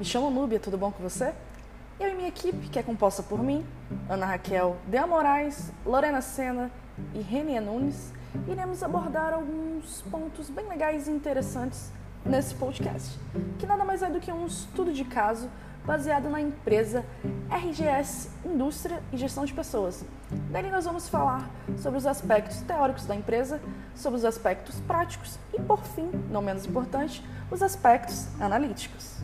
Me chamo Núbia, tudo bom com você? Eu e minha equipe, que é composta por mim, Ana Raquel Dea Moraes, Lorena Sena e Renia Nunes, iremos abordar alguns pontos bem legais e interessantes nesse podcast, que nada mais é do que um estudo de caso baseado na empresa RGS Indústria e Gestão de Pessoas. Dali nós vamos falar sobre os aspectos teóricos da empresa, sobre os aspectos práticos e, por fim, não menos importante, os aspectos analíticos.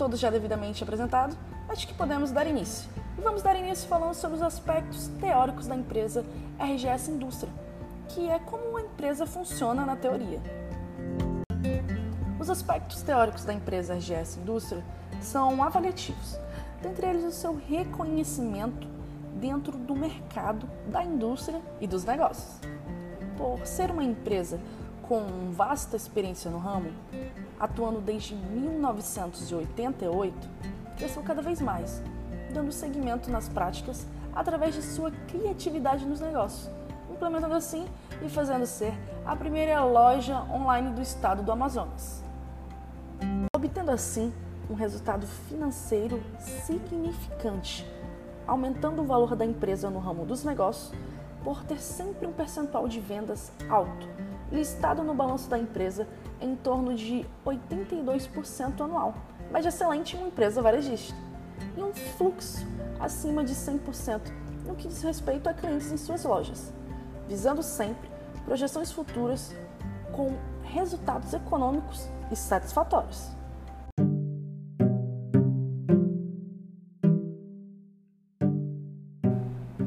Todos já devidamente apresentados, acho que podemos dar início. E vamos dar início falando sobre os aspectos teóricos da empresa RGS Indústria, que é como a empresa funciona na teoria. Os aspectos teóricos da empresa RGS Indústria são avaliativos, dentre eles o seu reconhecimento dentro do mercado da indústria e dos negócios. Por ser uma empresa com vasta experiência no ramo, atuando desde 1988, cresceu cada vez mais, dando seguimento nas práticas através de sua criatividade nos negócios, implementando assim e fazendo ser a primeira loja online do estado do Amazonas. Obtendo assim um resultado financeiro significante, aumentando o valor da empresa no ramo dos negócios por ter sempre um percentual de vendas alto, listado no balanço da empresa em torno de 82% anual, mas excelente em uma empresa varejista, e um fluxo acima de 100% no que diz respeito a clientes em suas lojas, visando sempre projeções futuras com resultados econômicos e satisfatórios.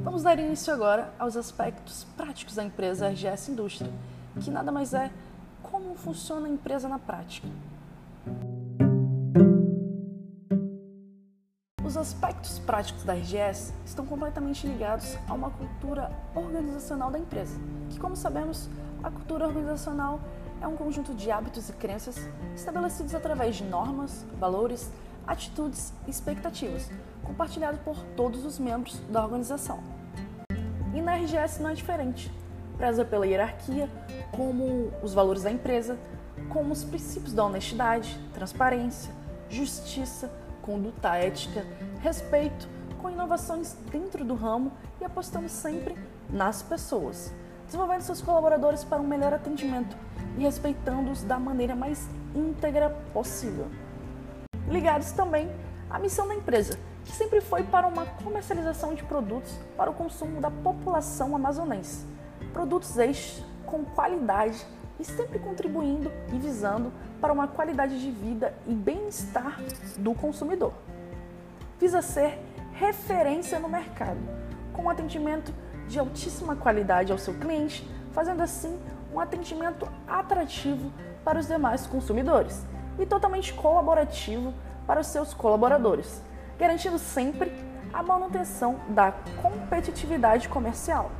Vamos dar início agora aos aspectos práticos da empresa RGS Indústria, que nada mais é como funciona a empresa na prática. Os aspectos práticos da RGS estão completamente ligados a uma cultura organizacional da empresa, que, como sabemos, a cultura organizacional é um conjunto de hábitos e crenças estabelecidos através de normas, valores, atitudes e expectativas, compartilhados por todos os membros da organização. E na RGS não é diferente. Preza pela hierarquia, como os valores da empresa, como os princípios da honestidade, transparência, justiça, conduta ética, respeito, com inovações dentro do ramo e apostando sempre nas pessoas, desenvolvendo seus colaboradores para um melhor atendimento e respeitando-os da maneira mais íntegra possível. Ligados também à missão da empresa, que sempre foi para uma comercialização de produtos para o consumo da população amazonense. Produtos estes com qualidade e sempre contribuindo e visando para uma qualidade de vida e bem-estar do consumidor. Visa ser referência no mercado, com um atendimento de altíssima qualidade ao seu cliente, fazendo assim um atendimento atrativo para os demais consumidores e totalmente colaborativo para os seus colaboradores, garantindo sempre a manutenção da competitividade comercial.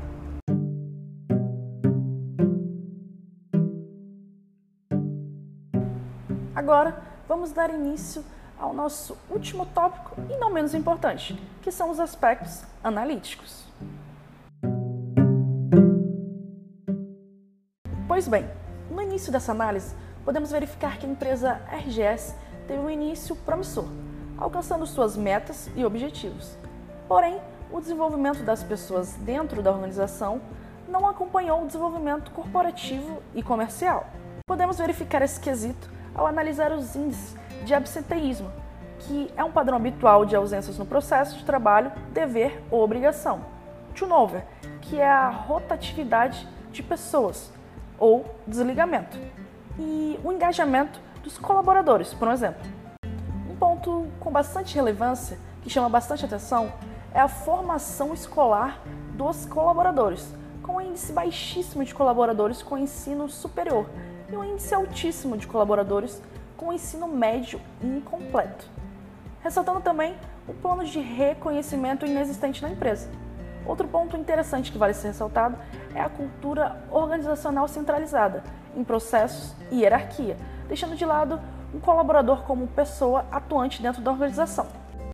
Agora, vamos dar início ao nosso último tópico e não menos importante, que são os aspectos analíticos. Pois bem, no início dessa análise, podemos verificar que a empresa RGS teve um início promissor, alcançando suas metas e objetivos. Porém, o desenvolvimento das pessoas dentro da organização não acompanhou o desenvolvimento corporativo e comercial. Podemos verificar esse quesito ao analisar os índices de absenteísmo, que é um padrão habitual de ausências no processo de trabalho, dever ou obrigação. Turnover, que é a rotatividade de pessoas ou desligamento. E o engajamento dos colaboradores, por exemplo. Um ponto com bastante relevância, que chama bastante atenção, é a formação escolar dos colaboradores, com um índice baixíssimo de colaboradores com ensino superior e um índice altíssimo de colaboradores com ensino médio incompleto. Ressaltando também o plano de reconhecimento inexistente na empresa. Outro ponto interessante que vale ser ressaltado é a cultura organizacional centralizada em processos e hierarquia, deixando de lado um colaborador como pessoa atuante dentro da organização.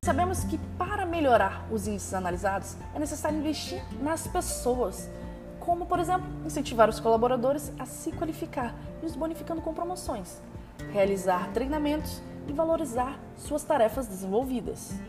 Sabemos que para melhorar os índices analisados é necessário investir nas pessoas, como, por exemplo, incentivar os colaboradores a se qualificar e os bonificando com promoções, realizar treinamentos e valorizar suas tarefas desenvolvidas.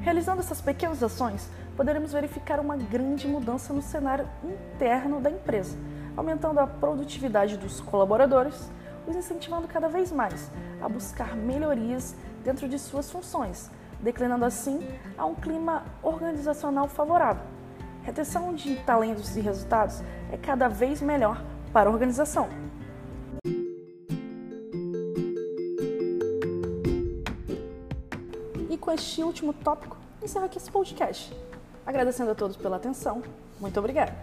Realizando essas pequenas ações, poderemos verificar uma grande mudança no cenário interno da empresa, aumentando a produtividade dos colaboradores, os incentivando cada vez mais a buscar melhorias dentro de suas funções, declinando assim a um clima organizacional favorável. Retenção de talentos e resultados é cada vez melhor para a organização. E com este último tópico, encerro aqui esse podcast. Agradecendo a todos pela atenção. Muito obrigada.